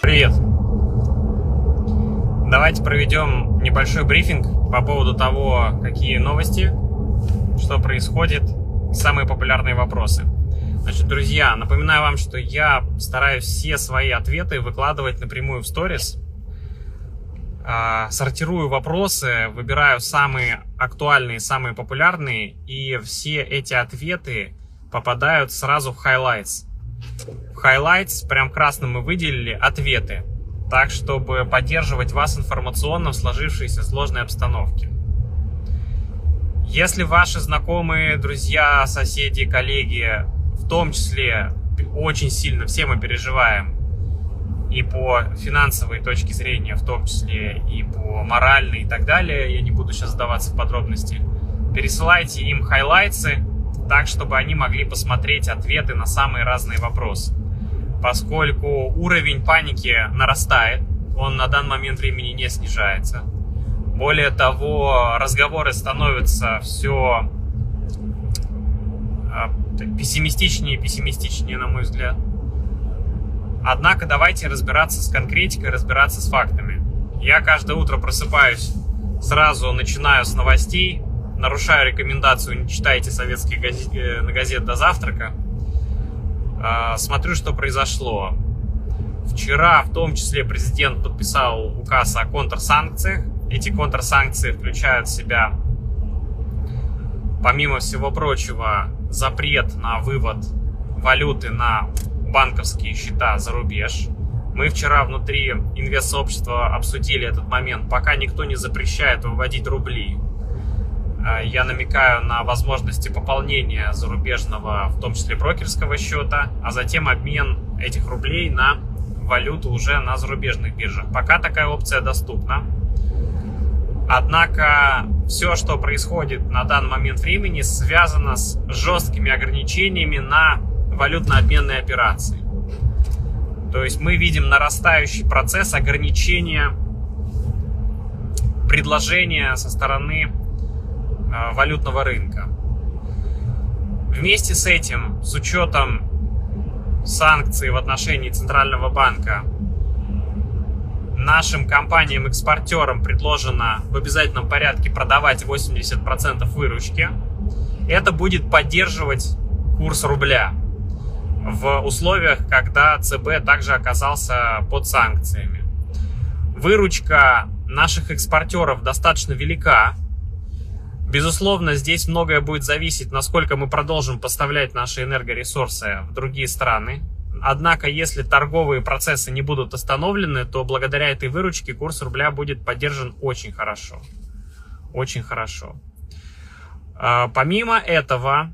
Привет! Давайте проведем небольшой брифинг по поводу того, какие новости, что происходит, самые популярные вопросы. Значит, друзья, напоминаю вам, что я стараюсь все свои ответы выкладывать напрямую в сторис. А, сортирую вопросы, выбираю самые актуальные, самые популярные, и все эти ответы попадают сразу в highlights. В highlights прям красным мы выделили ответы, так чтобы поддерживать вас информационно в сложившейся сложной обстановке. Если ваши знакомые, друзья, соседи, коллеги в том числе очень сильно, все мы переживаем, и по финансовой точке зрения, в том числе и по моральной и так далее, я не буду сейчас сдаваться в подробности, пересылайте им хайлайтсы, так, чтобы они могли посмотреть ответы на самые разные вопросы. Поскольку уровень паники нарастает, он на данный момент времени не снижается. Более того, разговоры становятся все а, пессимистичнее и пессимистичнее, на мой взгляд. Однако давайте разбираться с конкретикой, разбираться с фактами. Я каждое утро просыпаюсь, сразу начинаю с новостей, нарушаю рекомендацию «не читайте советские газет, э, на газет до завтрака», а, смотрю, что произошло. Вчера, в том числе, президент подписал указ о контрсанкциях. Эти контрсанкции включают в себя, помимо всего прочего, запрет на вывод валюты на банковские счета за рубеж. Мы вчера внутри инвест-сообщества обсудили этот момент. Пока никто не запрещает выводить рубли, я намекаю на возможности пополнения зарубежного, в том числе брокерского счета, а затем обмен этих рублей на валюту уже на зарубежных биржах. Пока такая опция доступна. Однако все, что происходит на данный момент времени, связано с жесткими ограничениями на валютно-обменные операции. То есть мы видим нарастающий процесс ограничения предложения со стороны э, валютного рынка. Вместе с этим, с учетом санкций в отношении Центрального банка, нашим компаниям-экспортерам предложено в обязательном порядке продавать 80% выручки. Это будет поддерживать курс рубля в условиях, когда ЦБ также оказался под санкциями. Выручка наших экспортеров достаточно велика. Безусловно, здесь многое будет зависеть, насколько мы продолжим поставлять наши энергоресурсы в другие страны. Однако, если торговые процессы не будут остановлены, то благодаря этой выручке курс рубля будет поддержан очень хорошо. Очень хорошо. А, помимо этого,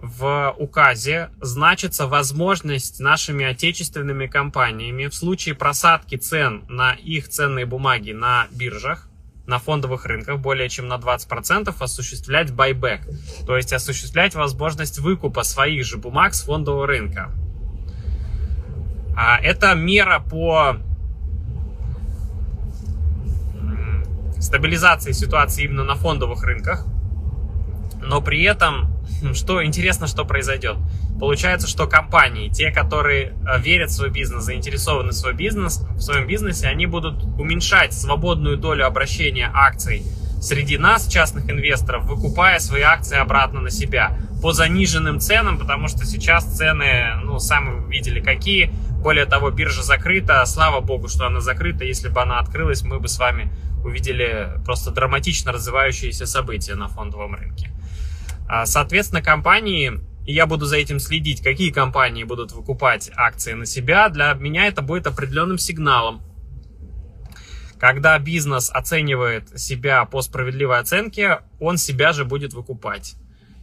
в указе значится возможность нашими отечественными компаниями в случае просадки цен на их ценные бумаги на биржах, на фондовых рынках более чем на 20% осуществлять байбек, то есть осуществлять возможность выкупа своих же бумаг с фондового рынка. А это мера по стабилизации ситуации именно на фондовых рынках, но при этом что интересно, что произойдет. Получается, что компании, те, которые э, верят в свой бизнес, заинтересованы в свой бизнес, в своем бизнесе, они будут уменьшать свободную долю обращения акций среди нас, частных инвесторов, выкупая свои акции обратно на себя по заниженным ценам, потому что сейчас цены, ну, сами видели какие. Более того, биржа закрыта. Слава богу, что она закрыта. Если бы она открылась, мы бы с вами увидели просто драматично развивающиеся события на фондовом рынке. А, соответственно, компании, и я буду за этим следить, какие компании будут выкупать акции на себя, для меня это будет определенным сигналом. Когда бизнес оценивает себя по справедливой оценке, он себя же будет выкупать.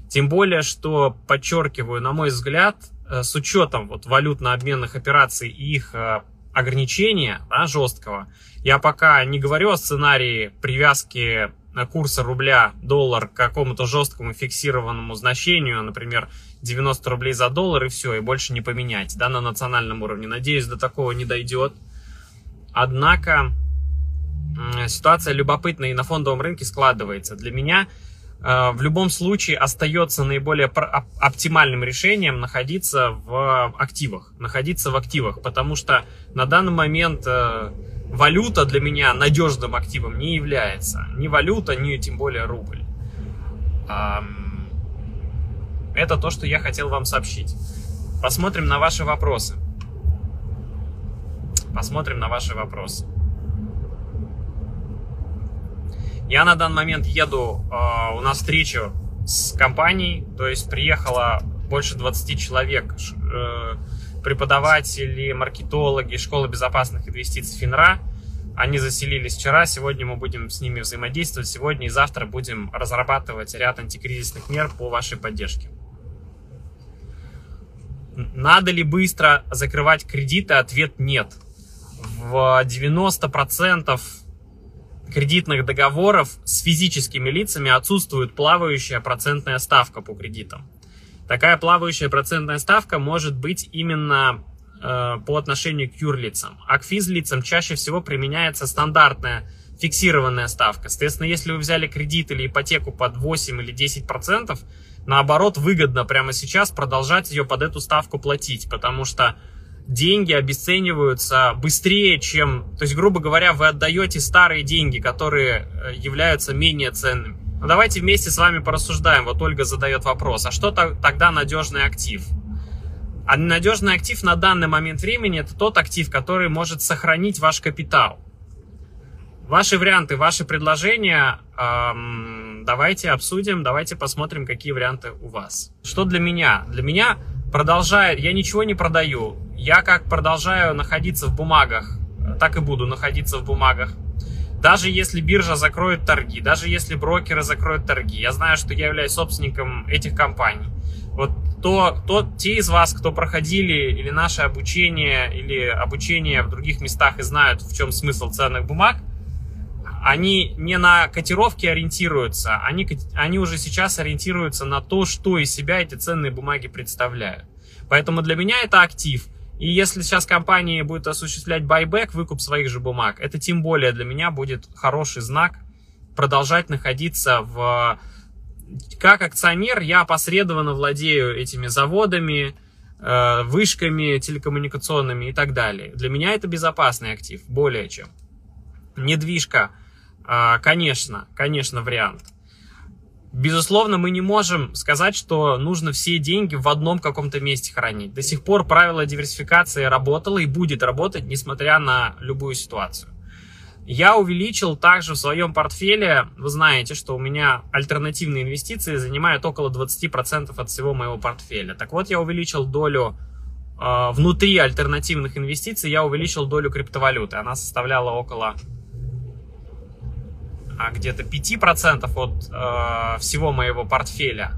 Тем более, что, подчеркиваю, на мой взгляд, э, с учетом вот валютно-обменных операций и их э, ограничения да, жесткого, я пока не говорю о сценарии привязки курса рубля доллар к какому-то жесткому фиксированному значению, например, 90 рублей за доллар и все, и больше не поменять, да, на национальном уровне. Надеюсь, до такого не дойдет. Однако ситуация любопытная и на фондовом рынке складывается. Для меня э, в любом случае остается наиболее оптимальным решением находиться в активах, находиться в активах, потому что на данный момент э, валюта для меня надежным активом не является, ни валюта, ни тем более рубль. Это то, что я хотел вам сообщить. Посмотрим на ваши вопросы. Посмотрим на ваши вопросы. Я на данный момент еду, э, у нас встреча с компанией, то есть приехало больше 20 человек, э, преподаватели, маркетологи, школы безопасных инвестиций ФИНРА. Они заселились вчера, сегодня мы будем с ними взаимодействовать, сегодня и завтра будем разрабатывать ряд антикризисных мер по вашей поддержке. Надо ли быстро закрывать кредиты? Ответ нет. В 90% кредитных договоров с физическими лицами отсутствует плавающая процентная ставка по кредитам. Такая плавающая процентная ставка может быть именно э, по отношению к юрлицам, а к физлицам чаще всего применяется стандартная фиксированная ставка. Соответственно, если вы взяли кредит или ипотеку под 8 или 10 процентов, наоборот, выгодно прямо сейчас продолжать ее под эту ставку платить, потому что деньги обесцениваются быстрее, чем... То есть, грубо говоря, вы отдаете старые деньги, которые э, являются менее ценными. Но давайте вместе с вами порассуждаем. Вот Ольга задает вопрос, а что тогда надежный актив? А надежный актив на данный момент времени это тот актив, который может сохранить ваш капитал. Ваши варианты, ваши предложения эм, давайте обсудим, давайте посмотрим, какие варианты у вас. Что для меня? Для меня продолжает, я ничего не продаю, я как продолжаю находиться в бумагах, так и буду находиться в бумагах. Даже если биржа закроет торги, даже если брокеры закроют торги, я знаю, что я являюсь собственником этих компаний. Вот то, то, те из вас, кто проходили или наше обучение, или обучение в других местах и знают, в чем смысл ценных бумаг, они не на котировки ориентируются, они, они уже сейчас ориентируются на то, что из себя эти ценные бумаги представляют. Поэтому для меня это актив – и если сейчас компания будет осуществлять байбек, выкуп своих же бумаг, это тем более для меня будет хороший знак продолжать находиться в... Как акционер я опосредованно владею этими заводами, э, вышками телекоммуникационными и так далее. Для меня это безопасный актив, более чем. Недвижка, э, конечно, конечно, вариант. Безусловно, мы не можем сказать, что нужно все деньги в одном каком-то месте хранить. До сих пор правило диверсификации работало и будет работать, несмотря на любую ситуацию. Я увеличил также в своем портфеле, вы знаете, что у меня альтернативные инвестиции занимают около 20% от всего моего портфеля. Так вот, я увеличил долю э, внутри альтернативных инвестиций, я увеличил долю криптовалюты. Она составляла около где-то 5% от э, всего моего портфеля,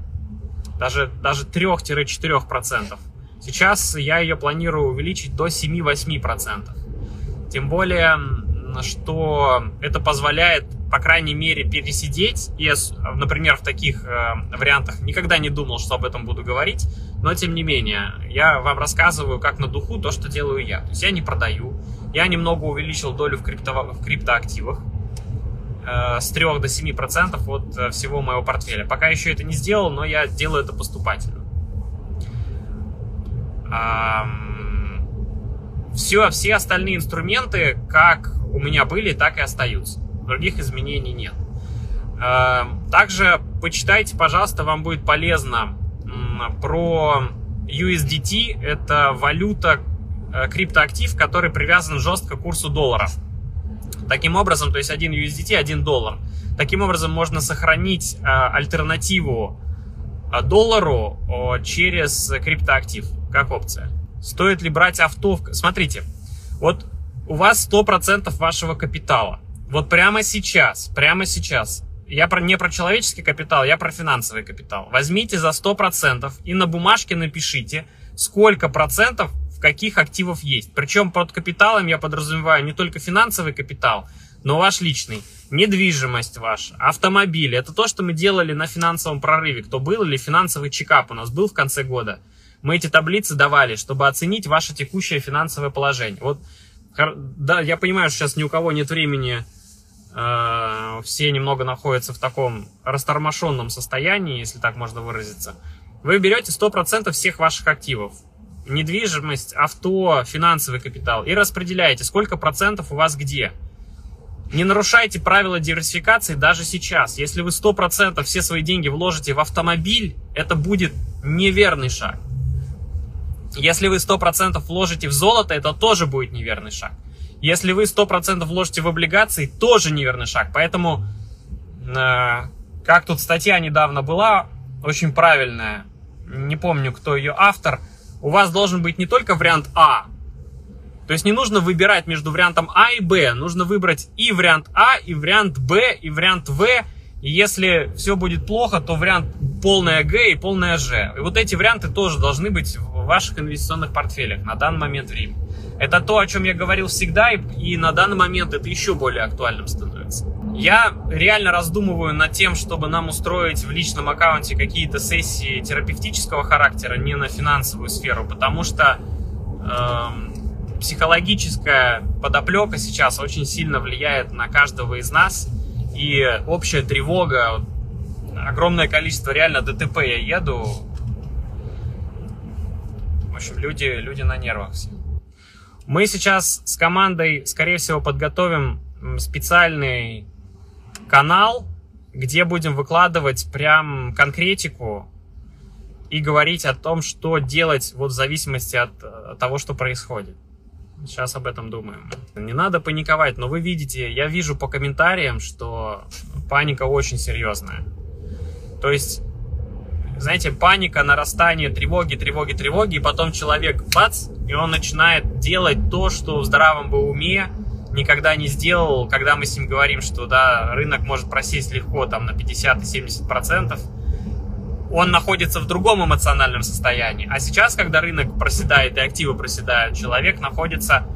даже, даже 3-4%. Сейчас я ее планирую увеличить до 7-8%. Тем более, что это позволяет, по крайней мере, пересидеть. И, например, в таких э, вариантах никогда не думал, что об этом буду говорить. Но, тем не менее, я вам рассказываю, как на духу, то, что делаю я. То есть я не продаю. Я немного увеличил долю в, крипто, в криптоактивах. Э, с 3 до 7 процентов от э, всего моего портфеля. Пока еще это не сделал, но я делаю это поступательно. Все, все остальные инструменты, как у меня были, так и остаются. Других изменений нет. Также почитайте, пожалуйста, вам будет полезно про USDT. Это валюта, э, криптоактив, который привязан жестко к курсу доллара. Таким образом, то есть один USDT, один доллар. Таким образом, можно сохранить э, альтернативу э, доллару э, через криптоактив, как опция. Стоит ли брать авто? Смотрите, вот у вас 100% вашего капитала. Вот прямо сейчас, прямо сейчас, я про, не про человеческий капитал, я про финансовый капитал. Возьмите за 100% и на бумажке напишите, сколько процентов каких активов есть. Причем под капиталом я подразумеваю не только финансовый капитал, но ваш личный, недвижимость ваша, автомобиль. Это то, что мы делали на финансовом прорыве. Кто был или финансовый чекап у нас был в конце года. Мы эти таблицы давали, чтобы оценить ваше текущее финансовое положение. Вот, да, я понимаю, что сейчас ни у кого нет времени э, все немного находятся в таком растормошенном состоянии, если так можно выразиться, вы берете 100% всех ваших активов, недвижимость, авто, финансовый капитал и распределяете, сколько процентов у вас где. Не нарушайте правила диверсификации даже сейчас. Если вы 100% все свои деньги вложите в автомобиль, это будет неверный шаг. Если вы 100% вложите в золото, это тоже будет неверный шаг. Если вы 100% вложите в облигации, тоже неверный шаг. Поэтому, э, как тут статья недавно была, очень правильная, не помню, кто ее автор, у вас должен быть не только вариант А, то есть не нужно выбирать между вариантом А и Б, нужно выбрать и вариант А, и вариант Б, и вариант В, и если все будет плохо, то вариант полная Г и полная Ж. И вот эти варианты тоже должны быть в ваших инвестиционных портфелях на данный момент времени. Это то, о чем я говорил всегда, и, и на данный момент это еще более актуальным становится. Я реально раздумываю над тем, чтобы нам устроить в личном аккаунте какие-то сессии терапевтического характера, не на финансовую сферу, потому что э, психологическая подоплека сейчас очень сильно влияет на каждого из нас, и общая тревога, огромное количество реально ДТП я еду, в общем, люди, люди на нервах все. Мы сейчас с командой, скорее всего, подготовим специальный канал, где будем выкладывать прям конкретику и говорить о том, что делать вот в зависимости от, от того, что происходит. Сейчас об этом думаем. Не надо паниковать, но вы видите, я вижу по комментариям, что паника очень серьезная. То есть знаете, паника, нарастание тревоги, тревоги, тревоги, и потом человек бац, и он начинает делать то, что в здравом бы уме никогда не сделал, когда мы с ним говорим, что да, рынок может просесть легко там на 50-70%, он находится в другом эмоциональном состоянии. А сейчас, когда рынок проседает и активы проседают, человек находится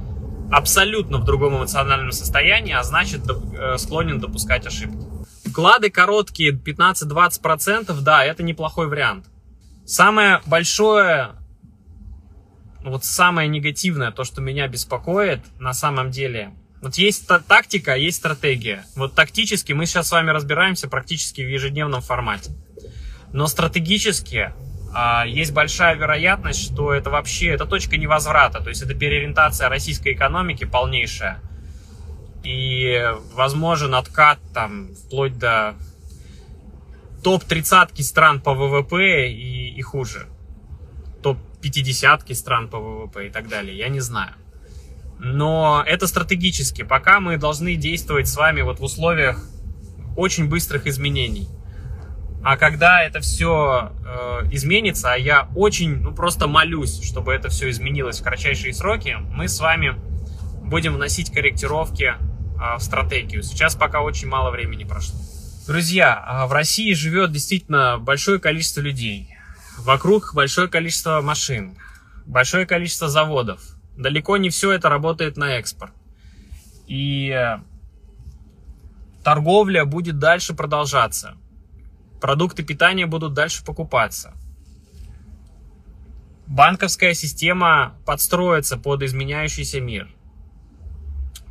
абсолютно в другом эмоциональном состоянии, а значит э, склонен допускать ошибки. Вклады короткие, 15-20%, да, это неплохой вариант. Самое большое, вот самое негативное, то, что меня беспокоит на самом деле, вот есть тактика, есть стратегия. Вот тактически мы сейчас с вами разбираемся практически в ежедневном формате. Но стратегически а, есть большая вероятность, что это вообще это точка невозврата, то есть это переориентация российской экономики полнейшая и возможен откат там вплоть до топ-30 стран по ВВП и, и хуже. Топ-50 стран по ВВП и так далее. Я не знаю. Но это стратегически. Пока мы должны действовать с вами вот в условиях очень быстрых изменений. А когда это все э, изменится, а я очень, ну просто молюсь, чтобы это все изменилось в кратчайшие сроки, мы с вами будем вносить корректировки а, в стратегию. Сейчас пока очень мало времени прошло. Друзья, а в России живет действительно большое количество людей. Вокруг большое количество машин, большое количество заводов. Далеко не все это работает на экспорт. И э, торговля будет дальше продолжаться. Продукты питания будут дальше покупаться. Банковская система подстроится под изменяющийся мир.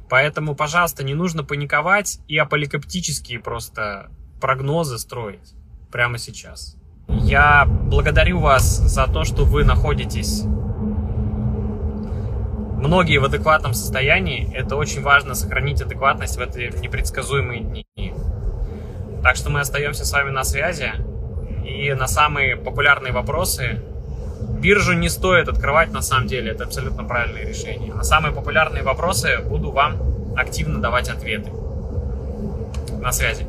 Поэтому, пожалуйста, не нужно паниковать и апокалиптические просто прогнозы строить прямо сейчас. Я благодарю вас за то, что вы находитесь многие в адекватном состоянии. Это очень важно сохранить адекватность в эти непредсказуемые дни. Так что мы остаемся с вами на связи. И на самые популярные вопросы Биржу не стоит открывать на самом деле, это абсолютно правильное решение. На самые популярные вопросы буду вам активно давать ответы. На связи.